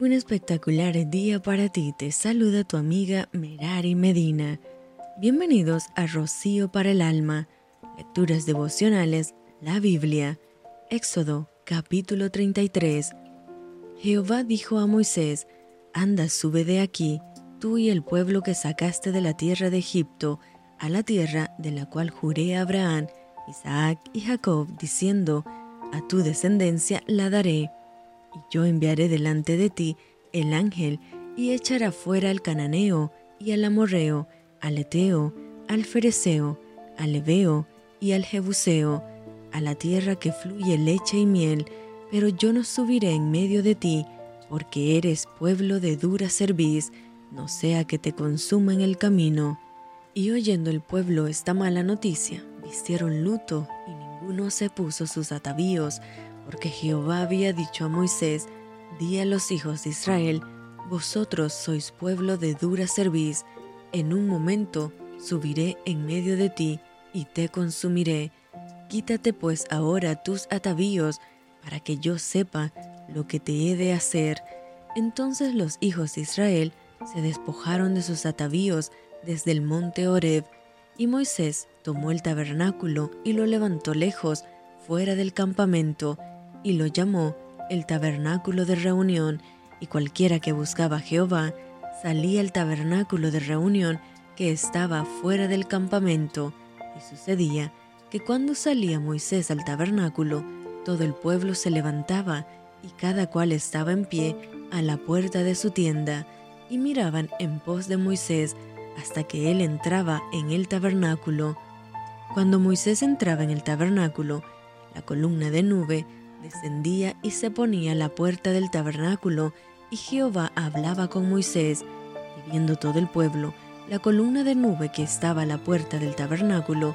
Un espectacular día para ti, te saluda tu amiga Merari Medina. Bienvenidos a Rocío para el Alma, Lecturas Devocionales, la Biblia, Éxodo capítulo 33. Jehová dijo a Moisés, Anda, sube de aquí, tú y el pueblo que sacaste de la tierra de Egipto, a la tierra de la cual juré a Abraham, Isaac y Jacob, diciendo, A tu descendencia la daré y yo enviaré delante de ti el ángel y echará fuera al cananeo y al amorreo, al eteo, al fereceo, al ebeo y al jebuseo, a la tierra que fluye leche y miel, pero yo no subiré en medio de ti, porque eres pueblo de dura cerviz, no sea que te consuma en el camino. Y oyendo el pueblo esta mala noticia, vistieron luto y ninguno se puso sus atavíos, porque Jehová había dicho a Moisés, di a los hijos de Israel, vosotros sois pueblo de dura cerviz, en un momento subiré en medio de ti y te consumiré. Quítate pues ahora tus atavíos, para que yo sepa lo que te he de hacer. Entonces los hijos de Israel se despojaron de sus atavíos desde el monte Horeb, y Moisés tomó el tabernáculo y lo levantó lejos, fuera del campamento, y lo llamó el tabernáculo de reunión, y cualquiera que buscaba a Jehová salía al tabernáculo de reunión que estaba fuera del campamento, y sucedía que cuando salía Moisés al tabernáculo, todo el pueblo se levantaba, y cada cual estaba en pie a la puerta de su tienda, y miraban en pos de Moisés hasta que él entraba en el tabernáculo. Cuando Moisés entraba en el tabernáculo, la columna de nube descendía y se ponía a la puerta del tabernáculo, y Jehová hablaba con Moisés, y viendo todo el pueblo, la columna de nube que estaba a la puerta del tabernáculo,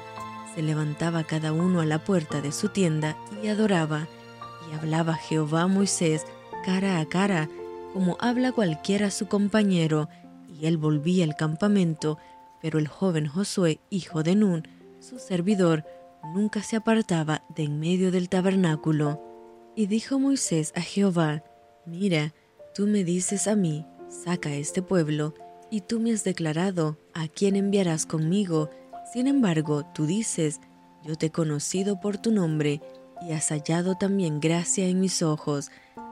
se levantaba cada uno a la puerta de su tienda y adoraba, y hablaba Jehová a Moisés cara a cara, como habla cualquiera su compañero, y él volvía al campamento, pero el joven Josué, hijo de Nun, su servidor, nunca se apartaba de en medio del tabernáculo. Y dijo Moisés a Jehová, Mira, tú me dices a mí, saca este pueblo, y tú me has declarado a quién enviarás conmigo. Sin embargo, tú dices, yo te he conocido por tu nombre, y has hallado también gracia en mis ojos.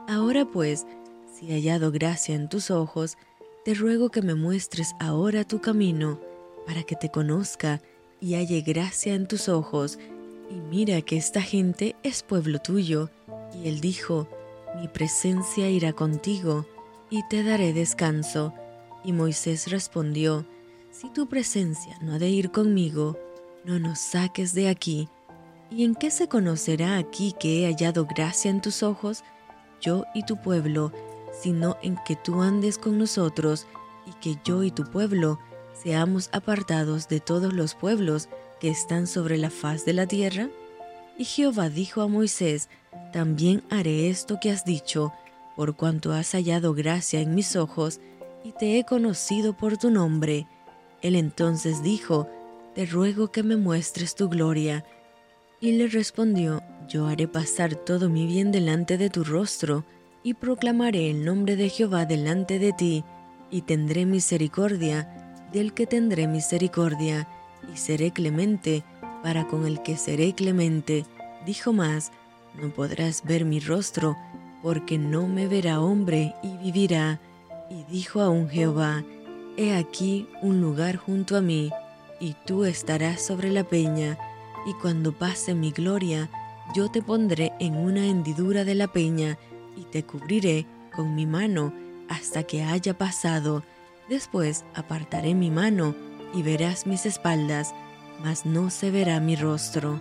Ahora pues, si he hallado gracia en tus ojos, te ruego que me muestres ahora tu camino, para que te conozca y halle gracia en tus ojos, y mira que esta gente es pueblo tuyo. Y él dijo, Mi presencia irá contigo, y te daré descanso. Y Moisés respondió, Si tu presencia no ha de ir conmigo, no nos saques de aquí. ¿Y en qué se conocerá aquí que he hallado gracia en tus ojos, yo y tu pueblo, sino en que tú andes con nosotros, y que yo y tu pueblo seamos apartados de todos los pueblos que están sobre la faz de la tierra? Y Jehová dijo a Moisés, También haré esto que has dicho, por cuanto has hallado gracia en mis ojos, y te he conocido por tu nombre. Él entonces dijo, Te ruego que me muestres tu gloria. Y le respondió, Yo haré pasar todo mi bien delante de tu rostro, y proclamaré el nombre de Jehová delante de ti, y tendré misericordia del que tendré misericordia, y seré clemente para con el que seré clemente. Dijo más, no podrás ver mi rostro, porque no me verá hombre y vivirá. Y dijo aún Jehová, He aquí un lugar junto a mí, y tú estarás sobre la peña, y cuando pase mi gloria, yo te pondré en una hendidura de la peña, y te cubriré con mi mano hasta que haya pasado. Después apartaré mi mano, y verás mis espaldas, mas no se verá mi rostro.